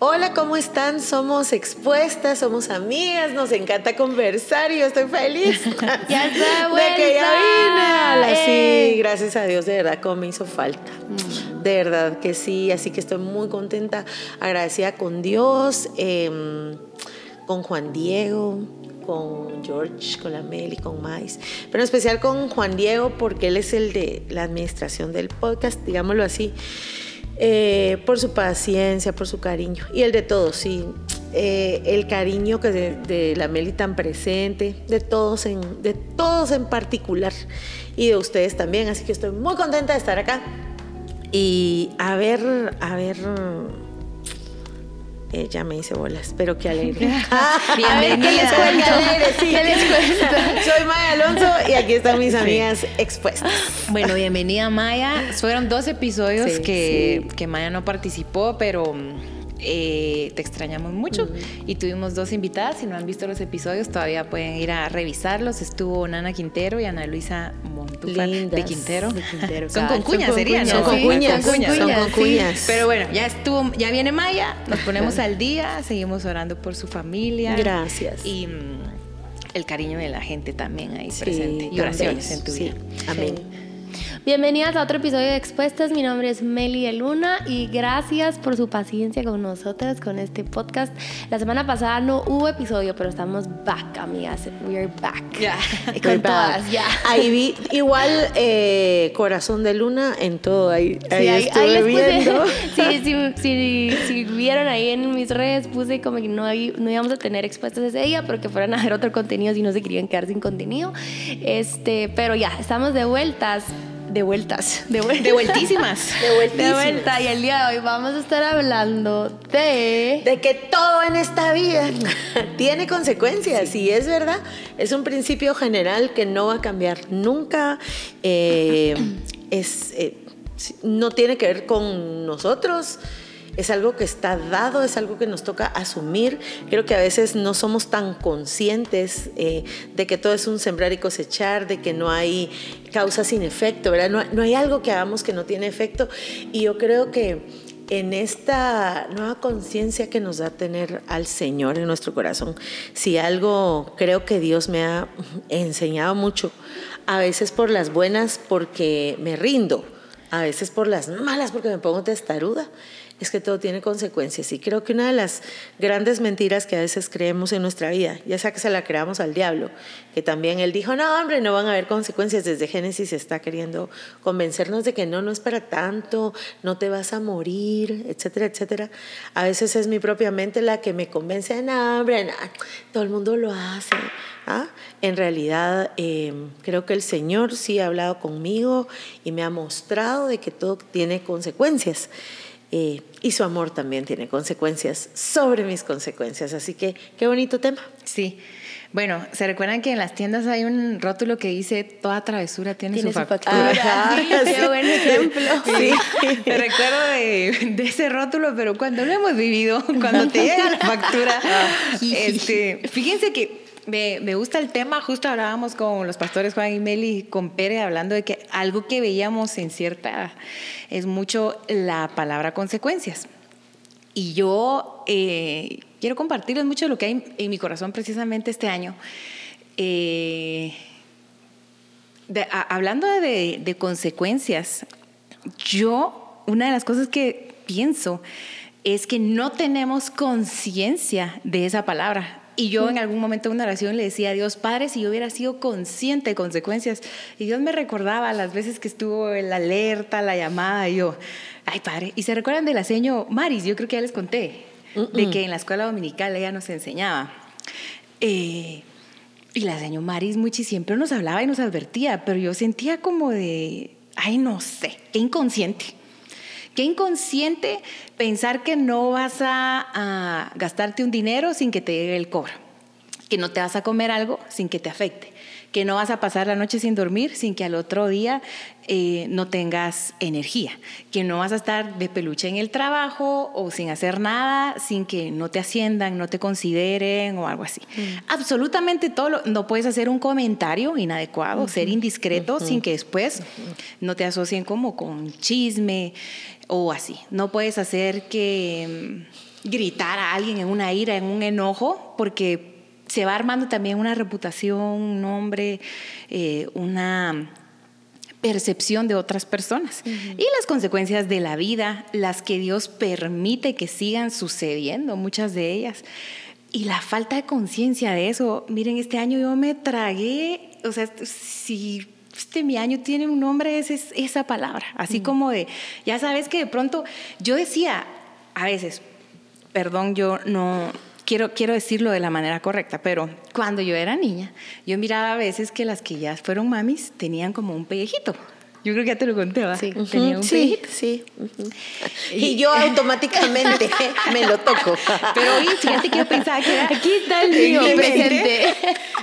Hola, ¿cómo están? Somos expuestas, somos amigas, nos encanta conversar y yo estoy feliz. ya está De que ya vine. Sí, eh. gracias a Dios, de verdad, como me hizo falta. Mm. De verdad que sí, así que estoy muy contenta, agradecida con Dios, em, con Juan Diego, con George, con la Mel y con Mais, pero en especial con Juan Diego porque él es el de la administración del podcast, digámoslo así. Eh, por su paciencia, por su cariño y el de todos, sí. Eh, el cariño que de, la Meli tan presente, de todos, en, de todos en particular y de ustedes también. Así que estoy muy contenta de estar acá y a ver, a ver ella me hice bolas, pero qué alegre. Bienvenida. sí. Soy Maya Alonso y aquí están mis amigas expuestas. Bueno, bienvenida Maya. Fueron dos episodios que, que Maya no participó, pero eh, te extrañamos mucho y tuvimos dos invitadas. Si no han visto los episodios, todavía pueden ir a revisarlos. Estuvo Nana Quintero y Ana Luisa Montufa de Quintero. son con cuñas serían, Son con cuñas. Son con cuñas. Pero bueno, ya estuvo, ya viene Maya, nos ponemos al día, seguimos orando por su familia. Gracias. Y mm, el cariño de la gente también ahí presente. Y oraciones en tu vida. Amén. Bienvenidas a otro episodio de Expuestas. Mi nombre es Meli de Luna y gracias por su paciencia con nosotras con este podcast. La semana pasada no hubo episodio, pero estamos back, amigas. We're back. Ya. Con todas, ya. Ahí vi igual eh, Corazón de Luna en todo. Ahí, ahí, estuve viendo. sí, si vieron ahí en mis redes, puse como que no, no íbamos a tener expuestas ese día, pero que fueran a ver otro contenido si no se querían quedar sin contenido. Este, pero ya, estamos de vueltas de vueltas, de, de vueltísimas. de vueltísimas. De vuelta. Y el día de hoy vamos a estar hablando de... De que todo en esta vida tiene consecuencias. Y es verdad, es un principio general que no va a cambiar nunca. Eh, es, eh, no tiene que ver con nosotros es algo que está dado, es algo que nos toca asumir. Creo que a veces no somos tan conscientes eh, de que todo es un sembrar y cosechar, de que no hay causa sin efecto, ¿verdad? No, no hay algo que hagamos que no tiene efecto. Y yo creo que en esta nueva conciencia que nos da tener al Señor en nuestro corazón, si algo creo que Dios me ha enseñado mucho, a veces por las buenas porque me rindo, a veces por las malas porque me pongo testaruda es que todo tiene consecuencias. Y creo que una de las grandes mentiras que a veces creemos en nuestra vida, ya sea que se la creamos al diablo, que también él dijo, no, hombre, no van a haber consecuencias. Desde Génesis está queriendo convencernos de que no, no es para tanto, no te vas a morir, etcétera, etcétera. A veces es mi propia mente la que me convence, de no, hombre, todo el mundo lo hace. ¿Ah? En realidad, eh, creo que el Señor sí ha hablado conmigo y me ha mostrado de que todo tiene consecuencias. Eh, y su amor también tiene consecuencias sobre mis consecuencias. Así que qué bonito tema. Sí. Bueno, ¿se recuerdan que en las tiendas hay un rótulo que dice toda travesura tiene, su, factura? qué buen ejemplo. Sí. Me recuerdo de, ese rótulo, pero cuando lo hemos vivido, cuando te llega la factura, ah. este, fíjense que me, gusta el tema, justo hablábamos con los pastores Juan y Meli con Pere hablando de que algo que veíamos en cierta es mucho la palabra consecuencias. Y yo eh, quiero compartirles mucho de lo que hay en mi corazón precisamente este año. Eh, hablando de, de consecuencias, yo, una de las cosas que pienso es que no tenemos conciencia de esa palabra. Y yo en algún momento de una oración le decía a Dios, Padre, si yo hubiera sido consciente de consecuencias. Y Dios me recordaba las veces que estuvo en la alerta, la llamada, y yo, ay, Padre. Y se recuerdan de la seño Maris, yo creo que ya les conté, de que en la escuela dominical ella nos enseñaba. Eh, y la señora Maris Muchi siempre nos hablaba y nos advertía, pero yo sentía como de, ay, no sé, qué inconsciente. Qué inconsciente pensar que no vas a, gastarte un dinero sin que te llegue el cobro, que no te vas a comer algo sin que te afecte, que no vas a pasar la noche sin dormir sin que al otro día eh, no tengas energía, que no vas a estar de peluche en el trabajo o sin hacer nada sin que no te asciendan, no te consideren o algo así. Mm. Absolutamente todo, no puedes hacer un comentario inadecuado, ser indiscreto sin que después no te asocien como con chisme o así. No puedes hacer que gritar a alguien en una ira, en un enojo, porque se va armando también una reputación, un nombre, eh, una percepción de otras personas. Y las consecuencias de la vida, las que Dios permite que sigan sucediendo, muchas de ellas. Y la falta de conciencia de eso, miren, este año yo me tragué, o sea, si este mi año tiene un nombre, es, esa palabra, así como de, ya sabes que de pronto yo decía, a veces, perdón, yo no, quiero, quiero decirlo de la manera correcta, pero cuando yo era niña, yo miraba a veces que las que ya fueron mamis tenían como un pellejito. Yo creo que ya te lo conté, ¿va? Sí. Tenía un sí, sí. Y yo automáticamente me lo toco. Pero oye, fíjate que yo pensaba que era... Aquí está el mío presente.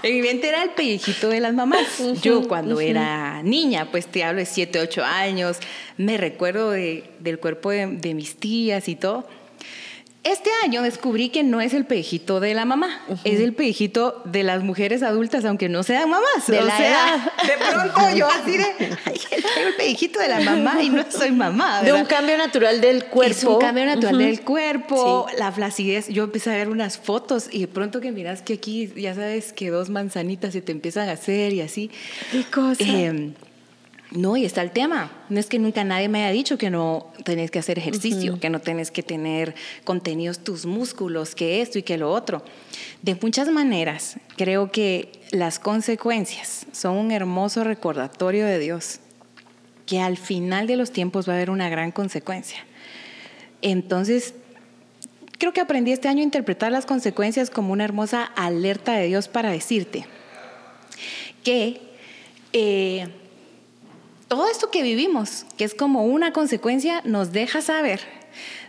En mi mente era el pellejito de las mamás. Yo cuando era niña, pues te hablo de 7, 8 años, me recuerdo de, del cuerpo de, de mis tías y todo este año descubrí que no es el pellejito de la mamá, es el pellejito de las mujeres adultas, aunque no sean mamás. De la edad. De pronto yo así de, ay, el pellejito de la mamá y no soy mamá. De un cambio natural del cuerpo. Es un cambio natural del cuerpo, la flacidez. Yo empecé a ver unas fotos y de pronto que miras que aquí, ya sabes, que dos manzanitas se te empiezan a hacer y así. ¿Qué cosa? Eh, no, y está el tema. No es que nunca nadie me haya dicho que no tenés que hacer ejercicio, que no tenés que tener contenidos tus músculos, que esto y que lo otro. De muchas maneras, creo que las consecuencias son un hermoso recordatorio de Dios, que al final de los tiempos va a haber una gran consecuencia. Entonces, creo que aprendí este año a interpretar las consecuencias como una hermosa alerta de Dios para decirte que... Eh, todo esto que vivimos, que es como una consecuencia, nos deja saber,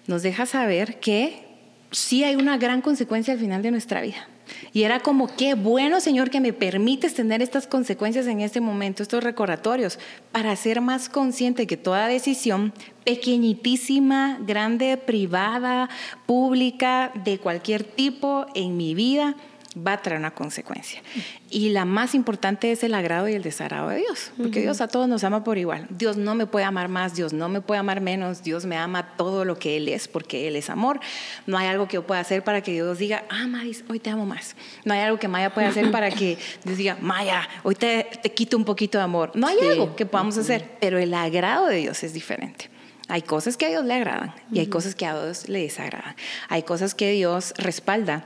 nos deja saber que sí hay una gran consecuencia al final de nuestra vida. Y era como, qué bueno, Señor, que me permites tener estas consecuencias en este momento, estos recordatorios, para ser más consciente que toda decisión, pequeñitísima, grande, privada, pública, de cualquier tipo en mi vida, va a traer una consecuencia. Y la más importante es el agrado y el desagrado de Dios, porque Dios a todos nos ama por igual. Dios no me puede amar más, Dios no me puede amar menos, Dios me ama todo lo que Él es, porque Él es amor. No hay algo que yo pueda hacer para que Dios diga, ah, Maris, hoy te amo más. No hay algo que Maya pueda hacer para que Dios diga, Maya, hoy te, te quito un poquito de amor. No hay algo que podamos hacer, pero el agrado de Dios es diferente. Hay cosas que a Dios le agradan y hay cosas que a Dios le desagradan. Hay cosas que Dios respalda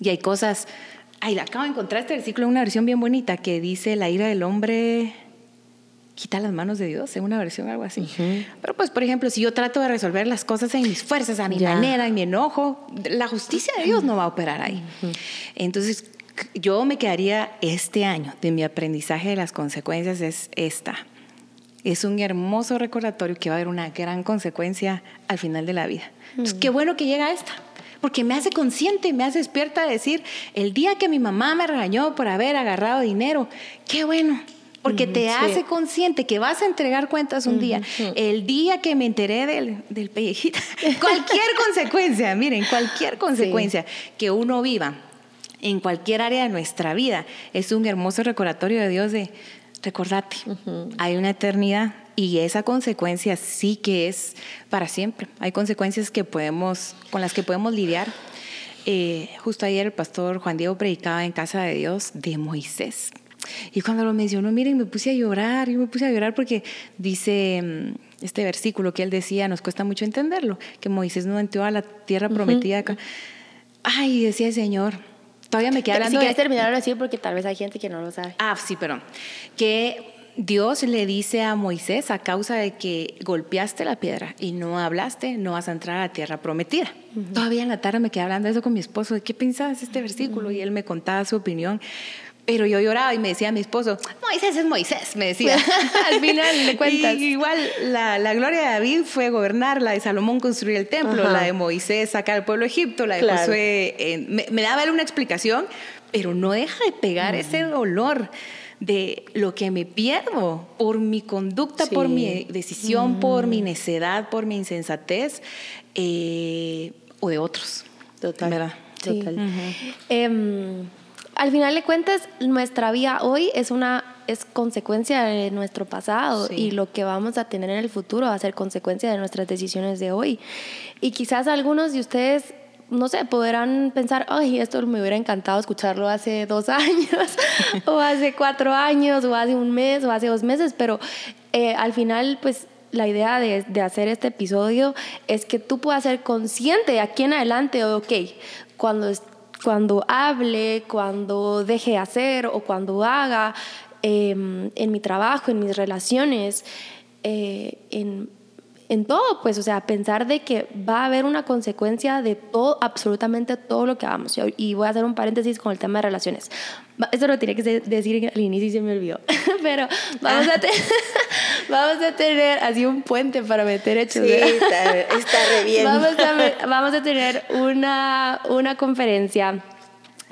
y hay cosas, ay, la acabo de encontrar este versículo en una versión bien bonita que dice, la ira del hombre quita las manos de Dios, en una versión algo así. Pero pues, por ejemplo, si yo trato de resolver las cosas en mis fuerzas, a mi manera, en mi enojo, la justicia de Dios no va a operar ahí. Entonces, yo me quedaría este año de mi aprendizaje de las consecuencias es esta. Es un hermoso recordatorio que va a haber una gran consecuencia al final de la vida. Entonces, qué bueno que llega esta porque me hace consciente, me hace despierta de decir, el día que mi mamá me regañó por haber agarrado dinero, qué bueno, porque te hace consciente que vas a entregar cuentas un día. El día que me enteré del, del pellejito, cualquier consecuencia, miren, cualquier consecuencia que uno viva en cualquier área de nuestra vida es un hermoso recordatorio de Dios de, recordate, hay una eternidad y esa consecuencia sí que es para siempre. Hay consecuencias que podemos, con las que podemos lidiar. Eh, justo ayer el pastor Juan Diego predicaba en Casa de Dios de Moisés. Y cuando lo mencionó, miren, me puse a llorar, yo me puse a llorar porque dice mm, este versículo que él decía, nos cuesta mucho entenderlo, que Moisés no entró a la tierra prometida. Ay, decía el Señor, todavía me queda hablando. Si quieres terminar así porque tal vez hay gente que no lo sabe. Ah, sí, perdón. Que Dios le dice a Moisés, a causa de que golpeaste la piedra y no hablaste, no vas a entrar a la tierra prometida. Todavía en la tarde me quedé hablando de eso con mi esposo, de qué pensabas este versículo, y él me contaba su opinión. Pero yo lloraba y me decía a mi esposo, Moisés es Moisés, me decía. Al final le cuentas. igual la, gloria de David fue gobernar, la de Salomón construir el templo, la de Moisés sacar al pueblo de Egipto, la de Josué. me, daba él una explicación, pero no deja de pegar ese dolor de lo que me pierdo por mi conducta, por mi decisión, por mi necedad, por mi insensatez eh, o de otros. Total. Total. Em, al final de cuentas, nuestra vida hoy es una es consecuencia de nuestro pasado y lo que vamos a tener en el futuro va a ser consecuencia de nuestras decisiones de hoy. Y quizás algunos de ustedes no sé, podrán pensar, ay, esto me hubiera encantado escucharlo hace dos años, o hace cuatro años, o hace un mes, o hace dos meses, pero eh, al final, pues la idea de, de, hacer este episodio es que tú puedas ser consciente de aquí en adelante, ok, cuando, cuando hable, cuando deje de hacer o cuando haga eh, en mi trabajo, en mis relaciones, eh, en en todo, pues, o sea, pensar de que va a haber una consecuencia de todo, absolutamente todo lo que hagamos. Y voy a hacer un paréntesis con el tema de relaciones. Esto lo tenía que decir al inicio y se me olvidó. Pero vamos, a, vamos a tener así un puente para meter hechos. Sí, está, re bien. Vamos a, vamos a tener una, una conferencia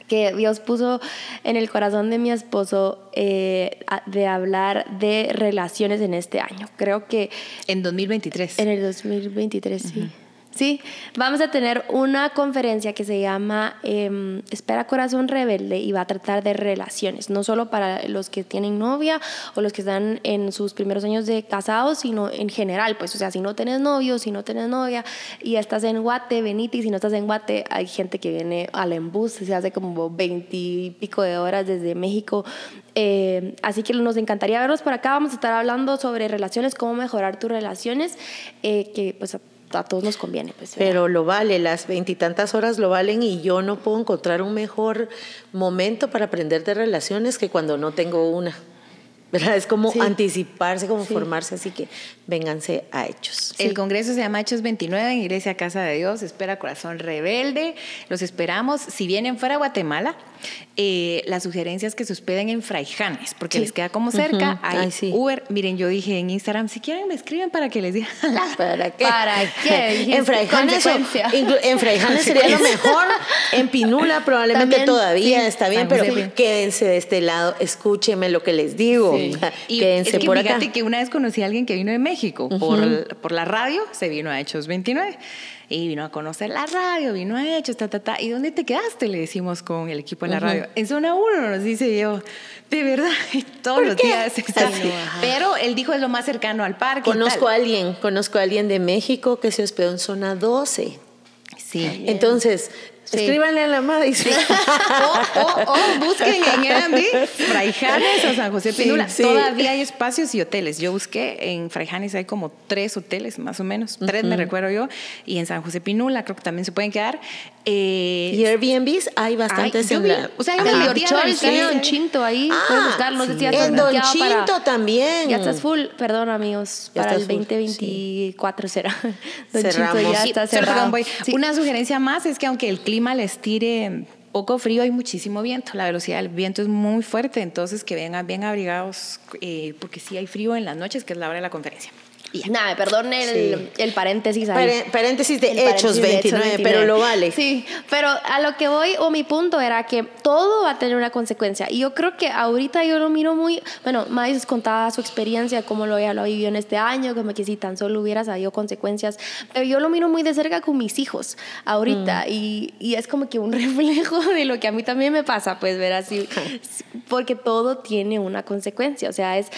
que Dios puso en el corazón de mi esposo eh, de hablar de relaciones en este año. Creo que... En 2023. En el 2023, sí. Sí, vamos a tener una conferencia que se llama em, Espera Corazón Rebelde y va a tratar de relaciones, no solo para los que tienen novia o los que están en sus primeros años de casados, sino en general, pues, o sea, si no tienes novio, si no tienes novia y estás en Guate, venite, y si no estás en Guate, hay gente que viene al embus, se hace como veintipico de horas desde México. Eh, así que nos encantaría verlos por acá. Vamos a estar hablando sobre relaciones, cómo mejorar tus relaciones, eh, que pues a todos nos conviene. Pues, Pero lo vale, las veintitantas horas lo valen y yo no puedo encontrar un mejor momento para aprender de relaciones que cuando no tengo una. ¿Verdad? Es como anticiparse, como formarse, así que vénganse a Hechos. El congreso se llama Hechos 29 en Iglesia Casa de Dios, espera Corazón Rebelde, los esperamos. Si vienen fuera de Guatemala, eh, las sugerencias que se hospeden en Fraijanes, porque les queda como cerca, hay Uber. Miren, yo dije en Instagram, si quieren me escriben para que les diga. ¿Para qué? ¿Para qué? en Fraijanes, en Fraijanes sería lo mejor, en Pinula probablemente todavía está bien, pero quédense de este lado, escúchenme lo que les digo. Y quédense es que por fíjate que una vez conocí a alguien que vino de México por, por la radio, se vino a Hechos 29 y vino a conocer la radio, vino a Hechos, ta, ta, ta. ¿Y dónde te quedaste? Le decimos con el equipo de la radio. En zona 1, nos dice yo. De verdad, todos los días está. Pero él dijo es lo más cercano al parque. Conozco a alguien, conozco a alguien de México que se hospedó en zona 12. Sí. Entonces, Escríbanle a la madre. o, busquen en Airbnb Fraijanes o San José Pinula. Todavía hay espacios y hoteles. Yo busqué en Fraijanes hay como tres hoteles más o menos. Tres me recuerdo yo. Y en San José Pinula creo que también se pueden quedar. Eh, y Airbnbs hay bastantes en la... O sea, hay un de Don Chinto ahí. Ah, puedes buscar. No sé si ya En Don Chinto también. Ya estás full. Perdón, amigos. para el 2024 será. Don Cerramos. Chinto ya está cerrado. Una sugerencia más es que aunque el clima les tire poco frío y muchísimo viento. La velocidad del viento es muy fuerte, entonces que vengan bien abrigados, eh, porque sí hay frío en las noches, que es la hora de la conferencia. Nada, perdón el, el paréntesis ahí. paréntesis de Hechos 29, pero lo vale. Sí, pero a lo que voy, o mi punto era que todo va a tener una consecuencia. Y yo creo que ahorita yo lo miro muy. Bueno, Maíz contaba su experiencia, cómo lo, había lo vivido en este año, como que si tan solo hubiera sabido consecuencias. Pero yo lo miro muy de cerca con mis hijos ahorita. Mm. Y, y, es como que un reflejo de lo que a mí también me pasa, pues ver así. porque todo tiene una consecuencia. O sea, es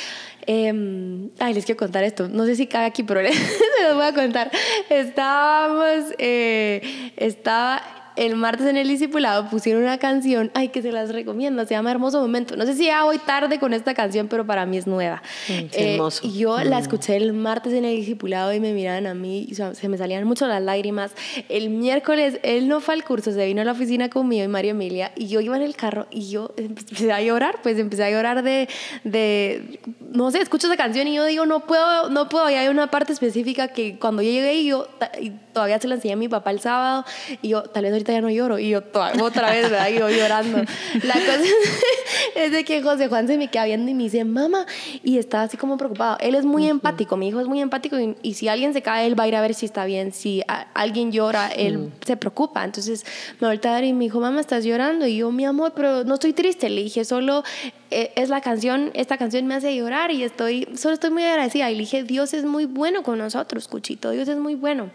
Em, ay, les quiero contar esto. No sé si cabe aquí, pero se los voy a contar. Estábamos, eh, estaba el martes en el discipulado pusieron una canción, ay, que se las recomiendo, se llama Hermoso Momento. No sé si ya voy tarde con esta canción, pero para mí es nueva. Mm, eh, hermoso. Y yo la mm. escuché el martes en el discipulado y me miraban a mí y se me salían mucho las lágrimas. El miércoles él no fue al curso, se vino a la oficina conmigo y María Emilia y yo iba en el carro y yo empecé a llorar, pues empecé a llorar de, de no sé, escucho esa canción y yo digo, no puedo, no puedo, y hay una parte específica que cuando yo llegué y yo y todavía se la enseñé a mi papá el sábado y yo, tal vez ahorita ya no lloro. Y yo otra vez, ¿verdad? yo llorando. La cosa es de que José Juan se me queda viendo y me dice, mamá, y está así como preocupado. Él es muy empático, mi hijo es muy empático y, si alguien se cae, él va a ir a ver si está bien. Si alguien llora, él se preocupa. Entonces me volteé a ver y me dijo, mamá, ¿estás llorando? Y yo, mi amor, pero no estoy triste. Le dije, solo eh, es la canción, esta canción me hace llorar y estoy, solo estoy muy agradecida. Y le dije, Dios es muy bueno con nosotros, Cuchito, Dios es muy bueno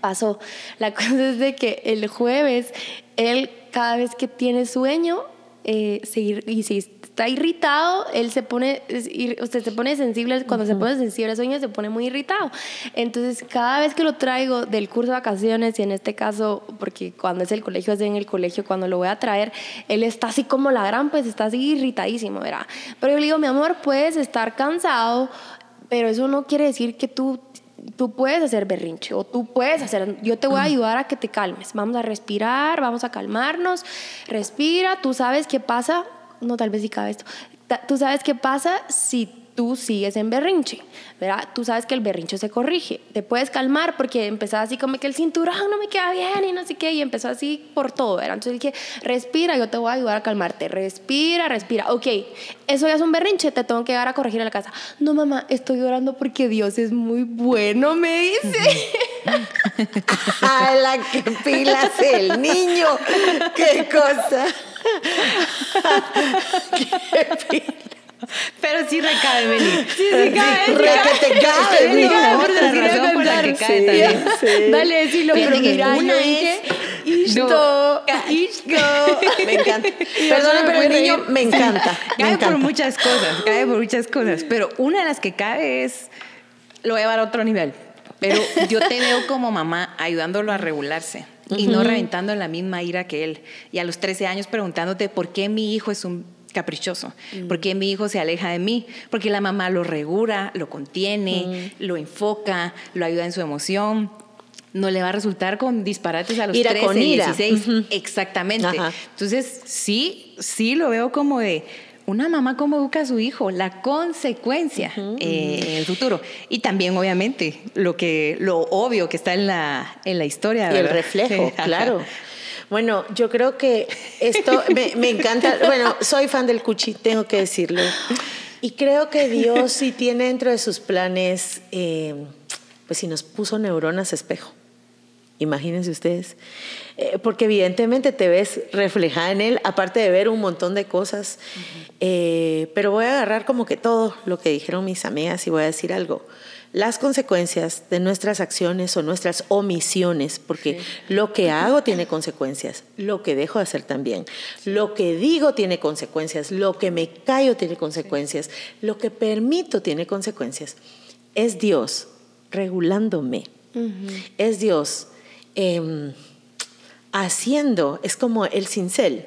pasó. La cosa es de que el jueves, él cada vez que tiene sueño, eh, y si está irritado, él se pone, usted se pone sensible, cuando se pone sensible al sueño se pone muy irritado. Entonces, cada vez que lo traigo del curso de vacaciones, y en este caso, porque cuando es el colegio, es en el colegio, cuando lo voy a traer, él está así como la gran, pues está así irritadísimo, ¿verdad? Pero yo le digo, mi amor, puedes estar cansado, pero eso no quiere decir que tú tú puedes hacer berrinche o tú puedes hacer, yo te voy a ayudar a que te calmes. Vamos a respirar, vamos a calmarnos. Respira, tú sabes qué pasa, no tal vez si cabe esto. Tú sabes qué pasa si tú sigues en berrinche, ¿verdad? Tú sabes que el berrinche se corrige. Te puedes calmar porque empezaba así como que el cinturón no me queda bien y no sé qué, y empezó así por todo, ¿verdad? Entonces dije, respira, yo te voy a ayudar a calmarte. Respira, respira. Ok, eso ya es un berrinche, te tengo que llegar a corregir a la casa. No, mamá, estoy llorando porque Dios es muy bueno, me dice. a la que pilas el niño. ¡Qué cosa! ¡Qué pilas! Pero sí. Sí, sí cae. Re que te que cae también. Sí. Dale, decilo, pero mira, una es... Isto, isto. Me encanta. Perdona, pero el niño me encanta. Cae por muchas cosas, cae por muchas cosas. Pero una de las que cae es, lo voy a llevar a otro nivel. Pero yo te veo como mamá ayudándolo a regularse y no reventando en la misma ira que él. Y a los 13 años preguntándote por qué mi hijo es un caprichoso, mm. por qué mi hijo se aleja de mí, porque la mamá lo regula, lo contiene, mm. lo enfoca, lo ayuda en su emoción. No le va a resultar con disparates a los 13, 16. Exactamente. Entonces, sí, sí lo veo como de una mamá cómo educa a su hijo, la consecuencia eh, en el futuro. Y también, obviamente, lo, que, lo obvio que está en la, en la historia. el reflejo, claro. Bueno, yo creo que esto me, encanta. Bueno, soy fan del cuchi, tengo que decirlo. Y creo que Dios sí tiene dentro de sus planes, eh, pues si nos puso neuronas espejo. Imagínense ustedes. Eh, porque evidentemente te ves reflejada en él, aparte de ver un montón de cosas. Eh, pero voy a agarrar como que todo lo que dijeron mis amigas y voy a decir algo. Las consecuencias de nuestras acciones o nuestras omisiones, porque lo que hago tiene consecuencias, lo que dejo de hacer también, lo que digo tiene consecuencias, lo que me callo tiene consecuencias, lo que permito tiene consecuencias. Es Dios regulándome, es Dios em, haciendo, es como el cincel,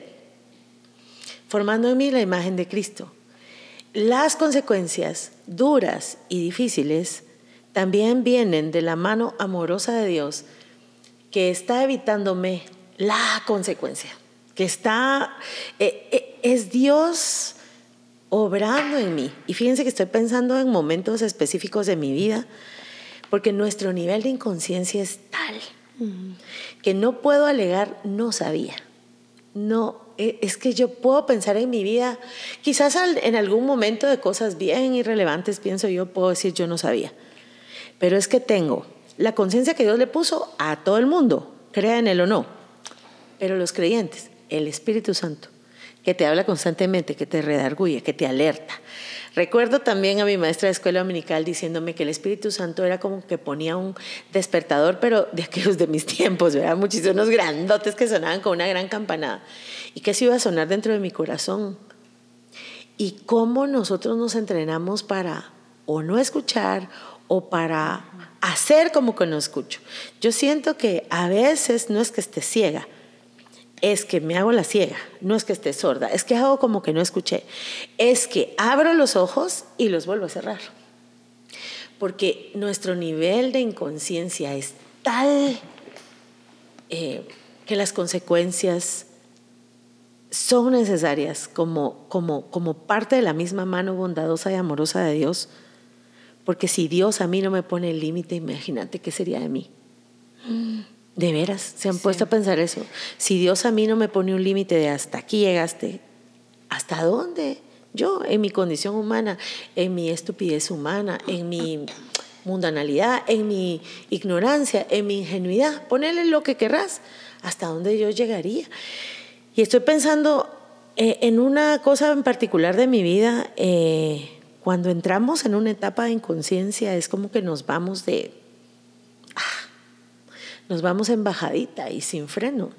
formando en mí la imagen de Cristo. Las consecuencias duras y difíciles también vienen de la mano amorosa de Dios que está evitándome la consecuencia, que está, eh, eh, es Dios obrando en mí. Y fíjense que estoy pensando en momentos específicos de mi vida, porque nuestro nivel de inconsciencia es tal que no puedo alegar no sabía. No, e, es que yo puedo pensar en mi vida, quizás en algún momento de cosas bien irrelevantes, pienso yo, puedo decir yo no sabía. Pero es que tengo la conciencia que Dios le puso a todo el mundo, crea en él o no. Pero los creyentes, el Espíritu Santo, que te habla constantemente, que te redarguye, que te alerta. Recuerdo también a mi maestra de escuela dominical diciéndome que el Espíritu Santo era como que ponía un despertador, pero de aquellos de mis tiempos, ¿verdad? Muchísimos grandotes que sonaban con una gran campanada. Y que eso iba a sonar dentro de mi corazón. Y cómo nosotros nos entrenamos para o no escuchar o para hacer como que no escucho. Yo siento que a veces no es que esté ciega, es que me hago la ciega, no es que esté sorda, es que hago como que no escuché, es que abro los ojos y los vuelvo a cerrar. Porque nuestro nivel de inconsciencia es tal eh, que las consecuencias son necesarias como, como, como parte de la misma mano bondadosa y amorosa de Dios porque si Dios a mí no me pone el límite, imagínate qué sería de mí. De veras, se han puesto a pensar eso. Si Dios a mí no me pone un límite de hasta aquí llegaste, ¿hasta dónde? Yo, en mi condición humana, en mi estupidez humana, en mi mundanalidad, en mi ignorancia, en mi ingenuidad, ponele lo que querrás, hasta dónde yo llegaría. Y estoy pensando eh, en una cosa en particular de mi vida. Eh, cuando entramos en una etapa de inconsciencia es como que nos vamos de... Nos vamos en bajadita y sin freno.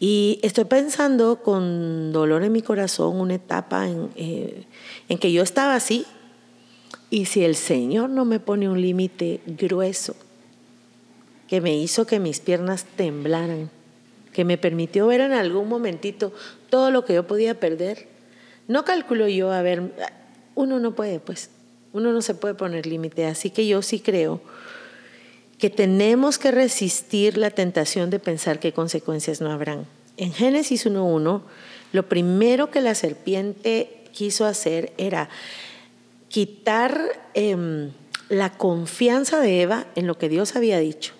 Y estoy pensando con dolor en mi corazón una etapa en, eh, en que yo estaba así. Y si el Señor no me pone un límite grueso que me hizo que mis piernas temblaran, que me permitió ver en algún momentito todo lo que yo podía perder, no calculo yo, a ver, uno no puede, pues, uno no se puede poner límite. Así que yo sí creo que tenemos que resistir la tentación de pensar qué consecuencias no habrán. En Génesis 1.1, lo primero que la serpiente quiso hacer era quitar em, la confianza de Eva en lo que Dios había dicho.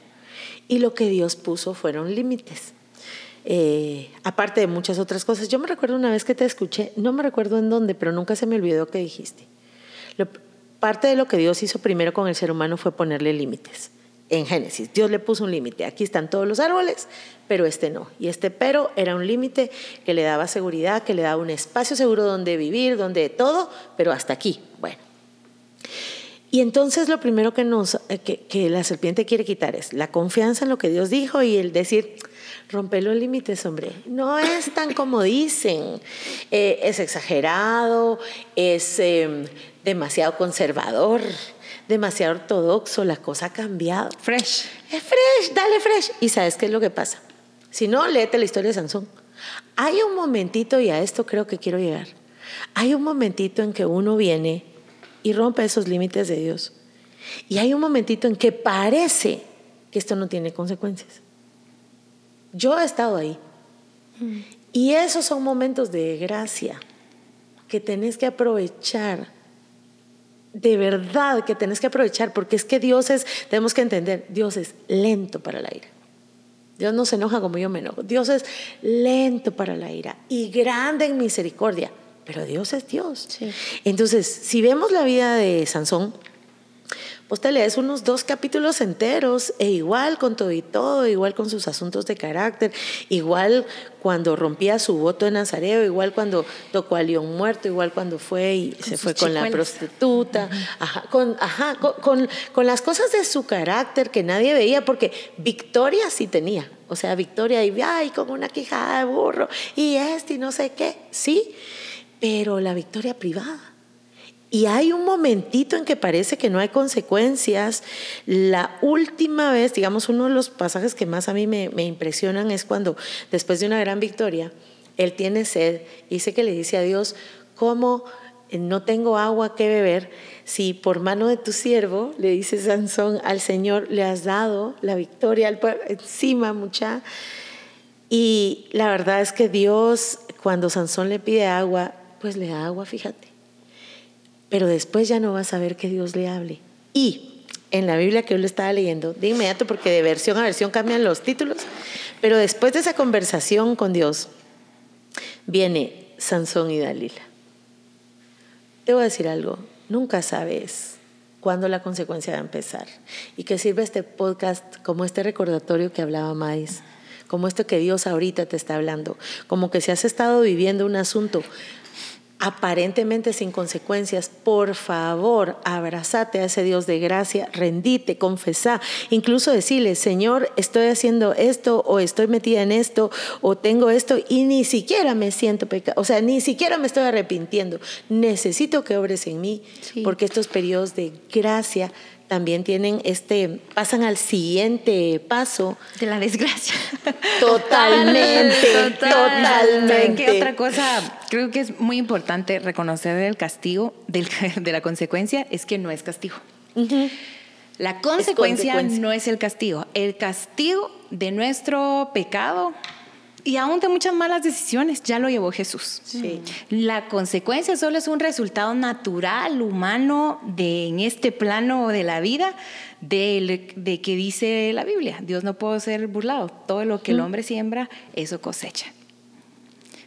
Y lo que Dios puso fueron límites. Eh, aparte de muchas otras cosas. Yo me recuerdo una vez que te escuché, no me recuerdo en dónde, pero nunca se me olvidó que dijiste. parte de lo que Dios hizo primero con el ser humano fue ponerle límites en Génesis. Dios le puso un límite. Aquí están todos los árboles, pero este no. Y este pero era un límite que le daba seguridad, que le daba un espacio seguro donde vivir, donde todo, pero hasta aquí. Bueno. Y entonces lo primero que, nos, eh, que, la serpiente quiere quitar es la confianza en lo que Dios dijo y el decir, rompe los límites, hombre. No es tan como dicen. Eh, es exagerado, es em, demasiado conservador demasiado ortodoxo, la cosa ha cambiado. Fresh. Es fresh, dale fresh. ¿Y sabes qué es lo que pasa? Si no, léete la historia de Sansón. Hay un momentito, y a esto creo que quiero llegar, hay un momentito en que uno viene y rompe esos límites de Dios. Y hay un momentito en que parece que esto no tiene consecuencias. Yo he estado ahí. Mm. Y esos son momentos de gracia que tenés que aprovechar de verdad que tenés que aprovechar, porque es que Dios es, tenemos que entender, Dios es lento para la ira. Dios no se enoja como yo me enojo. Dios es lento para la ira y grande en misericordia, pero Dios es Dios. Entonces, si vemos la vida de Sansón, Vos te lees unos dos capítulos enteros e igual con todo y todo, igual con sus asuntos de carácter, igual cuando rompía su voto en Nazareo, igual cuando tocó a León muerto, igual cuando fue y se fue con la prostituta, ajá, con, ajá, con, con, las cosas de su carácter que nadie veía, porque Victoria sí tenía, o sea, Victoria y ay, con una quijada de burro y este y no sé qué, sí, pero la Victoria privada y hay un momentito en que parece que no hay consecuencias. La última vez, digamos, uno de los pasajes que más a mí me, impresionan es cuando, después de una gran victoria, él tiene sed y dice que le dice a Dios, ¿cómo no tengo agua que beber? Si por mano de tu siervo, le dice Sansón al Señor, le has dado la victoria al encima, mucha. Y la verdad es que Dios, cuando Sansón le pide agua, pues le da agua, fíjate pero después ya no vas a ver que Dios le hable. Y en la Biblia que yo le estaba leyendo, de inmediato, porque de versión a versión cambian los títulos, pero después de esa conversación con Dios, viene Sansón y Dalila. Te voy a decir algo, nunca sabes cuándo la consecuencia va a empezar. Y que sirve este podcast como este recordatorio que hablaba Mais, como esto que Dios ahorita te está hablando, como que si has estado viviendo un asunto aparentemente sin consecuencias, por favor, abrazate a ese Dios de gracia, rendite, confesá, incluso decirle, Señor, estoy haciendo esto o estoy metida en esto o tengo esto y ni siquiera me siento pecado, o sea, ni siquiera me estoy arrepintiendo. Necesito que obres en mí porque estos periodos de gracia también tienen este, pasan al siguiente paso. De la desgracia. Totalmente, totalmente. ¿Qué otra cosa? Creo que es muy importante reconocer el castigo, de la consecuencia, es que no es castigo. La consecuencia no es el castigo. El castigo de nuestro pecado y aún de muchas malas decisiones ya lo llevó Jesús. La consecuencia solo es un resultado natural, humano, de, en este plano de la vida, de, de que dice la Biblia. Dios no puede ser burlado. Todo lo que el hombre siembra, eso cosecha.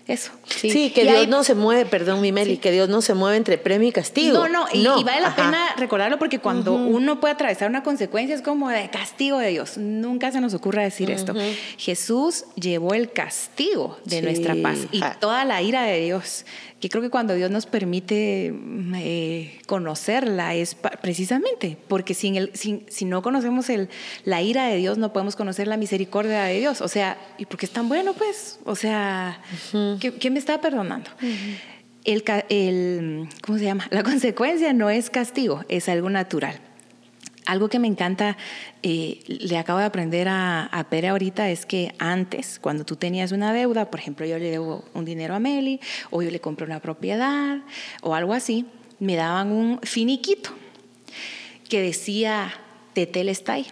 Eso. Sí, que Dios no se mueve, perdón, mi Meli, que Dios no se mueve entre premio y castigo. No, no, y, vale la pena recordarlo porque cuando uno puede atravesar una consecuencia es como de castigo de Dios. Nunca se nos ocurra decir esto. Jesús llevó el castigo de nuestra paz y toda la ira de Dios que creo que cuando Dios nos permite eh, conocerla es precisamente porque sin el, sin, si no conocemos el, la ira de Dios no podemos conocer la misericordia de Dios. O sea, ¿y por qué es tan bueno? Pues, o sea, ¿qué, me está perdonando? el, el, ¿Cómo se llama? La consecuencia no es castigo, es algo natural. Algo que me encanta, eh, le acabo de aprender a, a, Pere ahorita, es que antes, cuando tú tenías una deuda, por ejemplo, yo le debo un dinero a Meli, o yo le compré una propiedad, o algo así, me daban un finiquito que decía Tetelestai.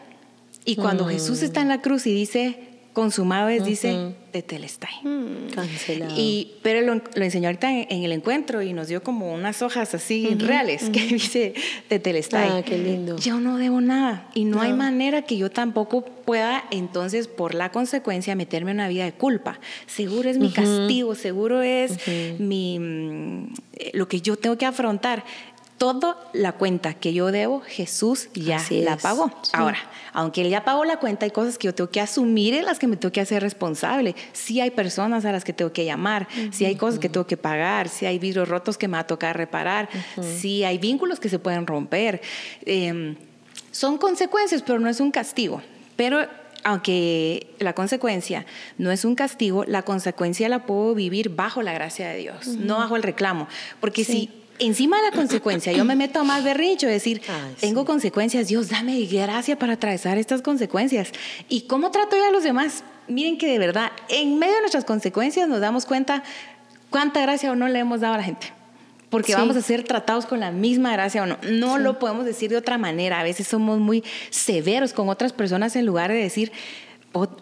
Y cuando mm. Jesús está en la cruz y dice, consumado es, dice, de Telestai. Mm. Cancelado. Y, pero lo, enseñó ahorita en, el encuentro y nos dio como unas hojas así reales que dice de Telestai. Ah, qué lindo. Yo no debo nada y no, hay manera que yo tampoco pueda entonces por la consecuencia meterme en una vida de culpa. Seguro es mi castigo, seguro es mi, mm, lo que yo tengo que afrontar toda la cuenta que yo debo, Jesús ya la pagó. Ahora, aunque Él ya pagó la cuenta, hay cosas que yo tengo que asumir en las que me tengo que hacer responsable. Sí hay personas a las que tengo que llamar, sí hay cosas que tengo que pagar, sí hay vidrios rotos que me va a tocar reparar, sí hay vínculos que se pueden romper. Em, son consecuencias, pero no es un castigo. Pero aunque la consecuencia no es un castigo, la consecuencia la puedo vivir bajo la gracia de Dios, no bajo el reclamo. Porque si encima de la consecuencia, yo me meto a más berrincho, decir, tengo consecuencias, Dios, dame gracia para atravesar estas consecuencias. ¿Y cómo trato yo a los demás? Miren que de verdad, en medio de nuestras consecuencias nos damos cuenta cuánta gracia o no le hemos dado a la gente. Porque vamos a ser tratados con la misma gracia o no. No lo podemos decir de otra manera. A veces somos muy severos con otras personas en lugar de decir,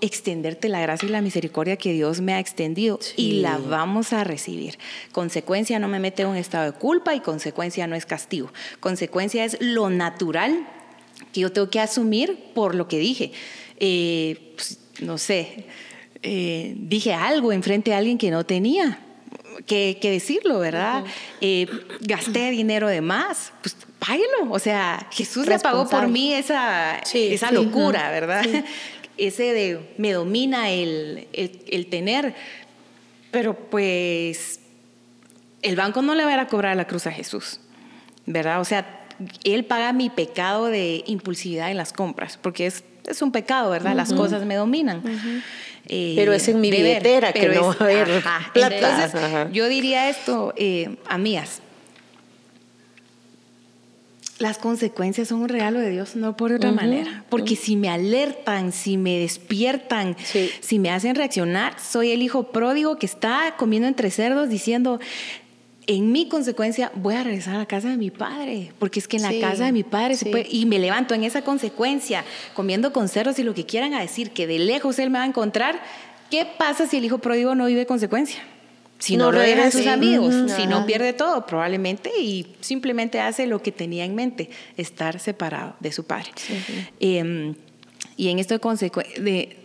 extenderte la gracia y la misericordia que Dios me ha extendido y la vamos a recibir. Consecuencia no me mete en un estado de culpa y consecuencia no es castigo. Consecuencia es lo natural que yo tengo que asumir por lo que dije. Eh, pues, no sé, eh, dije algo enfrente a alguien que no tenía. Que, decirlo, ¿verdad? Eh, gasté dinero de más, pues páguelo. O sea, Jesús le pagó por mí esa, esa locura, ¿verdad? ese de me domina el, el, tener, pero pues el banco no le va a, ir a cobrar la cruz a Jesús, ¿verdad? O sea, él paga mi pecado de impulsividad en las compras, porque es, es un pecado, ¿verdad? Las cosas me dominan. Eh, pero es en mi billetera que no va a haber plata. Entonces, yo diría esto, eh, amigas, las consecuencias son un regalo de Dios, no por otra manera. Porque si me alertan, si me despiertan, si me hacen reaccionar, soy el hijo pródigo que está comiendo entre cerdos diciendo, en mi consecuencia voy a regresar a la casa de mi padre, porque es que en la casa de mi padre se puede, y me levanto en esa consecuencia, comiendo con cerdos y lo que quieran a decir, que de lejos él me va a encontrar, ¿qué pasa si el hijo pródigo no vive consecuencia? Si no, lo dejan sus amigos, si no pierde todo, probablemente, y simplemente hace lo que tenía en mente, estar separado de su padre. Em, y en esto de, de,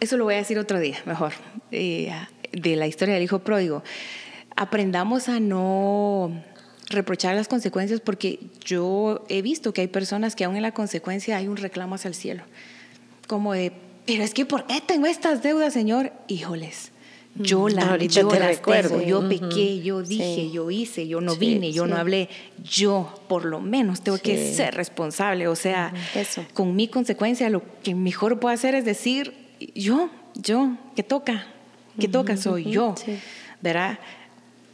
eso lo voy a decir otro día, mejor, eh, de la historia del hijo pródigo. Aprendamos a no reprochar las consecuencias porque yo he visto que hay personas que aún en la consecuencia hay un reclamo hacia el cielo, como de, pero es que ¿por qué tengo estas deudas, Señor? Híjoles yo, la, yo recuerdo. yo pequé, yo dije, yo hice, yo no vine, yo no hablé. Yo, por lo menos, tengo que ser responsable. O sea, con mi consecuencia, lo que mejor puedo hacer es decir, yo, yo, que toca, que toca soy yo. ¿Verdad?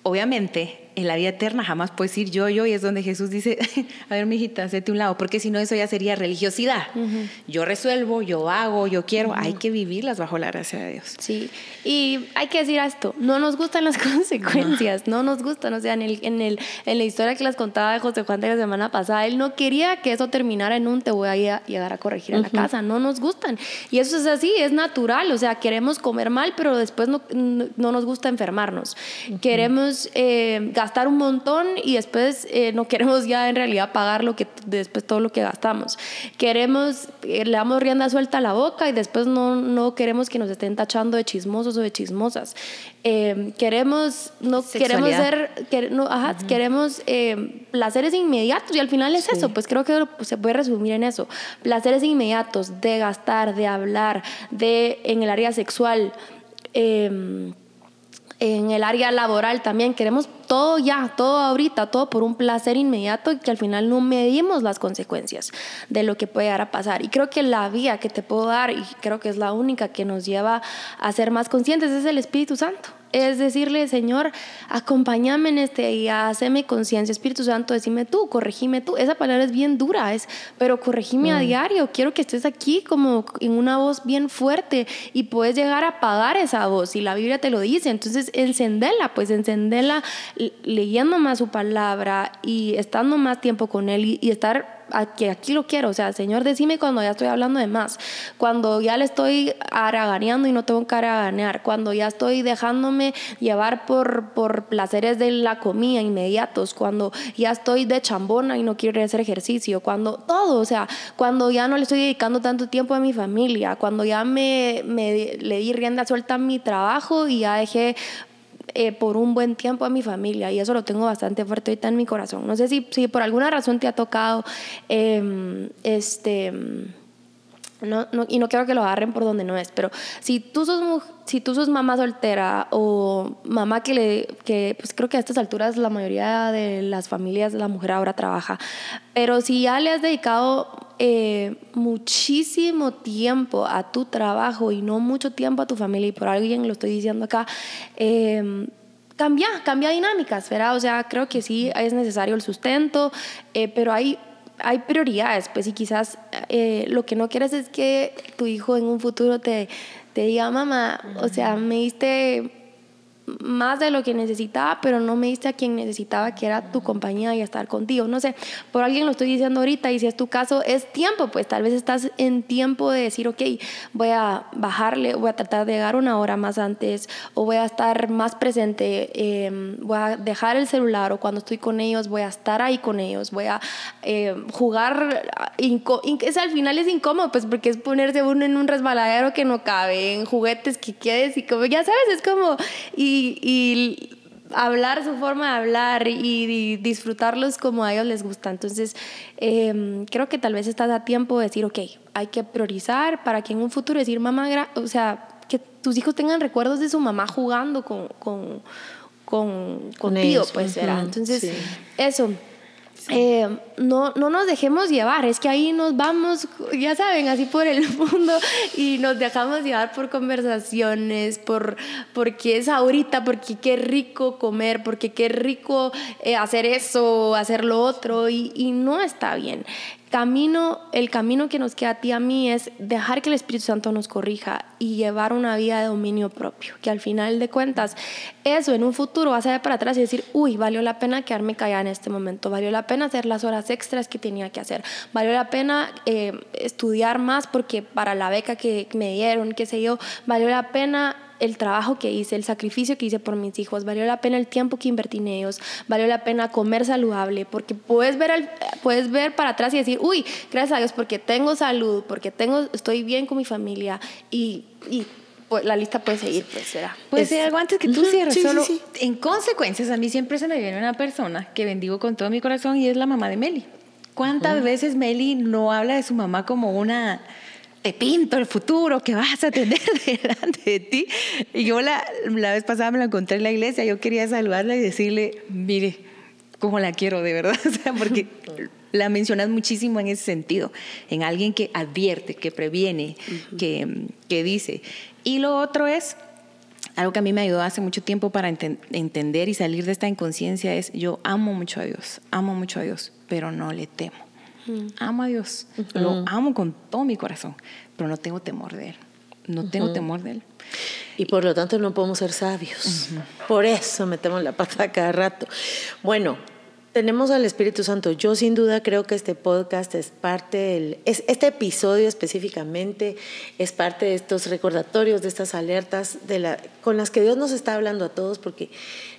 Obviamente, en la vida eterna jamás puedes decir yo, yo, y es donde Jesús dice, a ver, mijita, hazte un lado, porque si no eso ya sería religiosidad. Yo resuelvo, yo hago, yo quiero, hay que vivirlas bajo la gracia de Dios. Sí, y hay que decir esto, no nos gustan las consecuencias, no, nos gustan, o sea, en, el, en, el, en la historia que les contaba de José Juan de la semana pasada, él no quería que eso terminara en un te voy a, llegar a corregir a la casa, no nos gustan. Y eso es así, es natural, o sea, queremos comer mal, pero después no, no, nos gusta enfermarnos. Queremos eh, gastar un montón y después eh, no queremos ya en realidad pagar lo que después todo lo que gastamos. Queremos, eh, le damos rienda suelta a la boca y después no, no queremos que nos estén tachando de chismosos o de chismosas. Eh, queremos, no queremos ser, no, ajá, queremos placeres inmediatos y al final es eso, pues creo que se puede resumir en eso. Placeres inmediatos de gastar, de hablar, de en el área sexual. Eh, en el área laboral también. Queremos todo ya, todo ahorita, todo por un placer inmediato y que al final no medimos las consecuencias de lo que puede llegar a pasar. Y creo que la vía que te puedo dar, y creo que es la única que nos lleva a ser más conscientes, es el Espíritu Santo es decirle, Señor, acompáñame en este día, haceme conciencia, Espíritu Santo, decime tú, corregime tú. Esa palabra es bien dura, es, pero corregime a mm. diario. Quiero que estés aquí como en una voz bien fuerte y puedes llegar a apagar esa voz. Y la Biblia te lo dice, entonces encendela, pues encendela leyendo más su palabra y estando más tiempo con Él y estar que aquí lo quiero, o sea, Señor, decime cuando ya estoy hablando de más, cuando ya le estoy haraganeando y no tengo que haraganear, cuando ya estoy dejándome llevar por, por placeres de la comida inmediatos, cuando ya estoy de chambona y no quiero hacer ejercicio, cuando todo, o sea, cuando ya no le estoy dedicando tanto tiempo a mi familia, cuando ya me, me le di rienda suelta a mi trabajo y ya dejé eh, por un buen tiempo a mi familia y eso lo tengo bastante fuerte ahorita en mi corazón. No sé si, si por alguna razón te ha tocado, em, este, no, y no quiero que lo agarren por donde no es, pero si tú sos, si tú sos mamá soltera o mamá que le, que pues creo que a estas alturas la mayoría de las familias la mujer ahora trabaja, pero si ya le has dedicado eh, muchísimo tiempo a tu trabajo y no mucho tiempo a tu familia, y por alguien lo estoy diciendo acá, eh, cambia, cambia dinámicas, ¿verdad? O sea, creo que sí es necesario el sustento, eh, pero hay hay prioridades, pues, y quizás lo que no quieres es que tu hijo en un futuro te, te diga, mamá, o sea, me diste más de lo que necesitaba, pero no me diste a quien necesitaba, que era tu compañía y estar contigo. No sé, por alguien lo estoy diciendo ahorita y si es tu caso, es tiempo, pues tal vez estás en tiempo de decir, ok, voy a bajarle, voy a tratar de llegar una hora más antes o voy a estar más presente, em, voy a dejar el celular o cuando estoy con ellos voy a estar ahí con ellos, voy a em, jugar, es, al final es incómodo, pues porque es ponerse uno en un resbaladero que no cabe, en juguetes que quedes y como, ya sabes, es como... Y, y, hablar su forma de hablar y, disfrutarlos como a ellos les gusta. Entonces, em, creo que tal vez estás a tiempo de decir, ok, hay que priorizar para que en un futuro decir, mamá, o sea, que tus hijos tengan recuerdos de su mamá jugando con, con, con contigo, pues, será. Entonces, eso. Eh, no, no nos dejemos llevar, es que ahí nos vamos, ya saben, así por el mundo y nos dejamos llevar por conversaciones, por porque es ahorita, porque qué rico comer, porque qué rico eh, hacer eso, hacer lo otro y, y no está bien camino, el camino que nos queda a ti y a mí es dejar que el Espíritu Santo nos corrija y llevar una vida de dominio propio. Que al final de cuentas, eso en un futuro vas a ver para atrás y decir, uy, valió la pena quedarme callada en este momento, valió la pena hacer las horas extras que tenía que hacer, valió la pena eh, estudiar más porque para la beca que me dieron, qué sé yo, valió la pena el trabajo que hice, el sacrificio que hice por mis hijos, valió la pena el tiempo que invertí en ellos, valió la pena comer saludable, porque puedes ver, puedes ver para atrás y decir, uy, gracias a Dios, porque tengo salud, porque tengo, estoy bien con mi familia y, y pues, la lista puede seguir, pues será. Puede ser algo antes que tú cierres, solo en consecuencias, a mí siempre se me viene una persona que bendigo con todo mi corazón y es la mamá de Meli. ¿Cuántas veces Meli no habla de su mamá como una te pinto el futuro que vas a tener delante de ti. Y yo la, la vez pasada me la encontré en la iglesia, yo quería saludarla y decirle, mire, cómo la quiero de verdad, o sea, porque la mencionas muchísimo en ese sentido, en alguien que advierte, que previene, que, que, dice. Y lo otro es, algo que a mí me ayudó hace mucho tiempo para entender y salir de esta inconsciencia es, yo amo mucho a Dios, amo mucho a Dios, pero no le temo. Amo a Dios, lo amo con todo mi corazón, pero no tengo temor de Él. No tengo temor de Él. Y por lo tanto no podemos ser sabios. Por eso metemos la pata cada rato. Bueno, tenemos al Espíritu Santo. Yo sin duda creo que este podcast es parte del, es, este episodio específicamente es parte de estos recordatorios, de estas alertas de la, con las que Dios nos está hablando a todos porque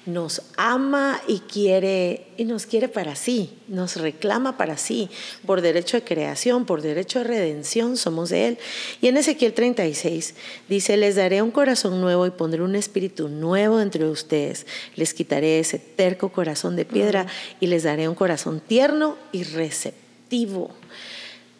nos ama y quiere y nos quiere para sí, nos reclama para sí, por derecho de creación, por derecho de redención somos de él. Y en Ezequiel 36 dice, "Les daré un corazón nuevo y pondré un espíritu nuevo entre ustedes. Les quitaré ese terco corazón de piedra y les daré un corazón tierno y receptivo."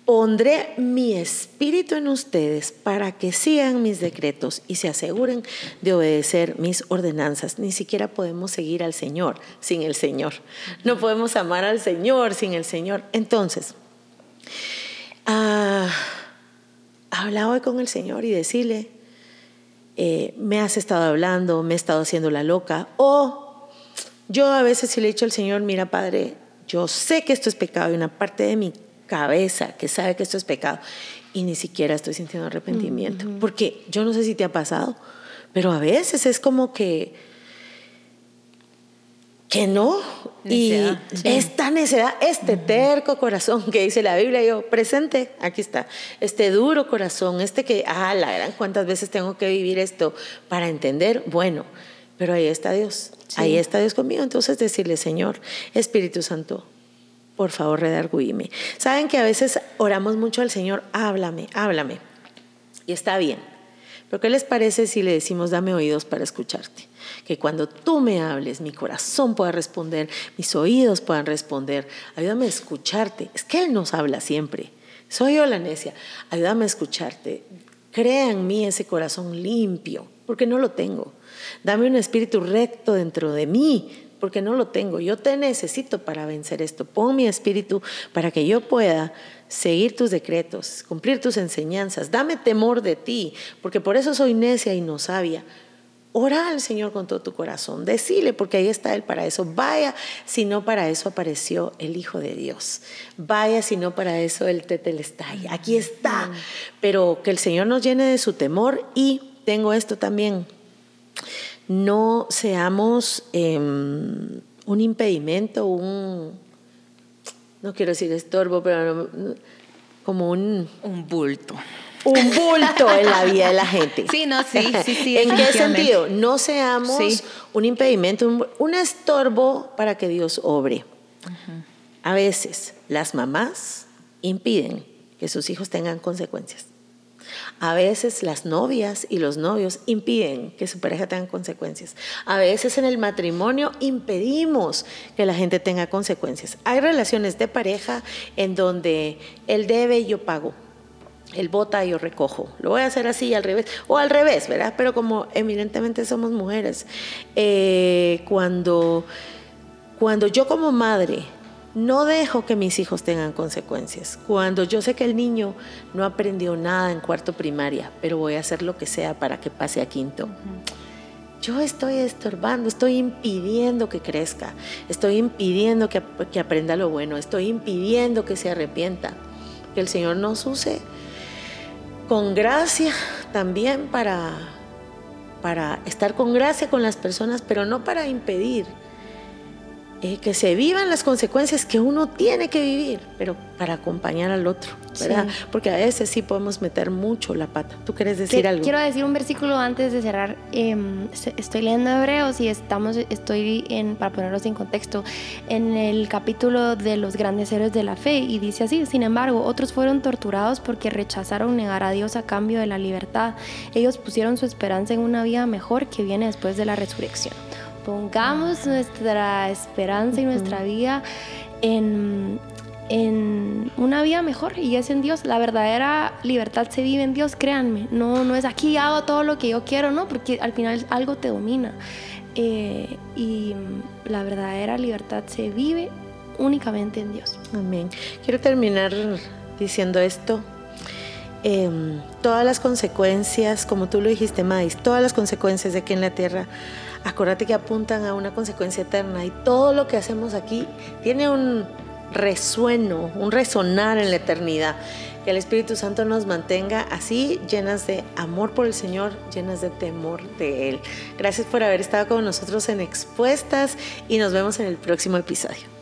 Pondré mi espíritu en ustedes para que sigan mis decretos y se aseguren de obedecer mis ordenanzas. Ni siquiera podemos seguir al Señor sin el Señor. No podemos amar al Señor sin el Señor. Entonces, ah, habla hoy con el Señor y decirle, eh, me has estado hablando, me he estado haciendo la loca. O yo a veces le he dicho al Señor, mira Padre, yo sé que esto es pecado y una parte de mi cabeza que sabe que esto es pecado y ni siquiera estoy sintiendo arrepentimiento. Porque yo no sé si te ha pasado, pero a veces es como que que no. y esta necedad, este terco corazón que dice la Biblia, yo presente, aquí está, este duro corazón, este que, ah, la gran, cuántas veces tengo que vivir esto para entender, bueno, pero ahí está Dios, ahí está Dios conmigo, entonces decirle, Señor, Espíritu Santo, por favor, redarguíme. Saben que a veces oramos mucho al Señor, háblame, háblame. Y está bien. Pero ¿qué les parece si le decimos, dame oídos para escucharte? Que cuando tú me hables, mi corazón pueda responder, mis oídos puedan responder. Ayúdame a escucharte. Es que Él nos habla siempre. Soy yo la necia. Ayúdame a escucharte. Crea en mí ese corazón limpio, porque no lo tengo. Dame un espíritu recto dentro de mí, porque no lo tengo. Yo te necesito para vencer esto. Pon mi espíritu para que yo pueda seguir tus decretos, cumplir tus enseñanzas. Dame temor de ti, porque por eso soy necia y no sabia. Ora al Señor con todo tu corazón. Decile, porque ahí está Él para eso. Vaya si no para eso apareció el Hijo de Dios. Vaya si no para eso el Tetelestai. Aquí está. Pero que el Señor nos llene de su temor y tengo esto también no seamos em, un impedimento, un, no quiero decir estorbo, pero como un... Un bulto. Un bulto en la vida de la gente. Sí, no, sí, sí, sí. ¿En qué sentido? No seamos un impedimento, un, estorbo para que Dios obre. A veces las mamás impiden que sus hijos tengan consecuencias. A veces las novias y los novios impiden que su pareja tenga consecuencias. A veces en el matrimonio impedimos que la gente tenga consecuencias. Hay relaciones de pareja en donde él debe y yo pago. Él vota y yo recojo. Lo voy a hacer así al revés. O al revés, ¿verdad? Pero como eminentemente somos mujeres, eh, cuando, cuando yo como madre no dejo que mis hijos tengan consecuencias. Cuando yo sé que el niño no aprendió nada en cuarto primaria, pero voy a hacer lo que sea para que pase a quinto. Yo estoy estorbando, estoy impidiendo que crezca, estoy impidiendo que, que, aprenda lo bueno, estoy impidiendo que se arrepienta. Que el Señor nos use con gracia también para, para estar con gracia con las personas, pero no para impedir eh, que se vivan las consecuencias que uno tiene que vivir, pero para acompañar al otro, ¿verdad? Porque a veces sí podemos meter mucho la pata. ¿Tú quieres decir algo? Quiero decir un versículo antes de cerrar. Em, estoy leyendo Hebreos y estamos, estoy en, para ponerlos en contexto, en el capítulo de los grandes héroes de la fe y dice así, sin embargo, otros fueron torturados porque rechazaron negar a Dios a cambio de la libertad. Ellos pusieron su esperanza en una vida mejor que viene después de la resurrección. Pongamos nuestra esperanza y nuestra vida en, en una vida mejor y es en Dios. La verdadera libertad se vive en Dios, créanme. No, no es aquí hago todo lo que yo quiero, no, porque al final algo te domina. Eh, y la verdadera libertad se vive únicamente en Dios. Amén. Quiero terminar diciendo esto. Em, todas las consecuencias, como tú lo dijiste, Mais, todas las consecuencias de aquí en la tierra acuérdate que apuntan a una consecuencia eterna y todo lo que hacemos aquí tiene un resueno, un resonar en la eternidad. Que el Espíritu Santo nos mantenga así, llenas de amor por el Señor, llenas de temor de Él. Gracias por haber estado con nosotros en Expuestas y nos vemos en el próximo episodio.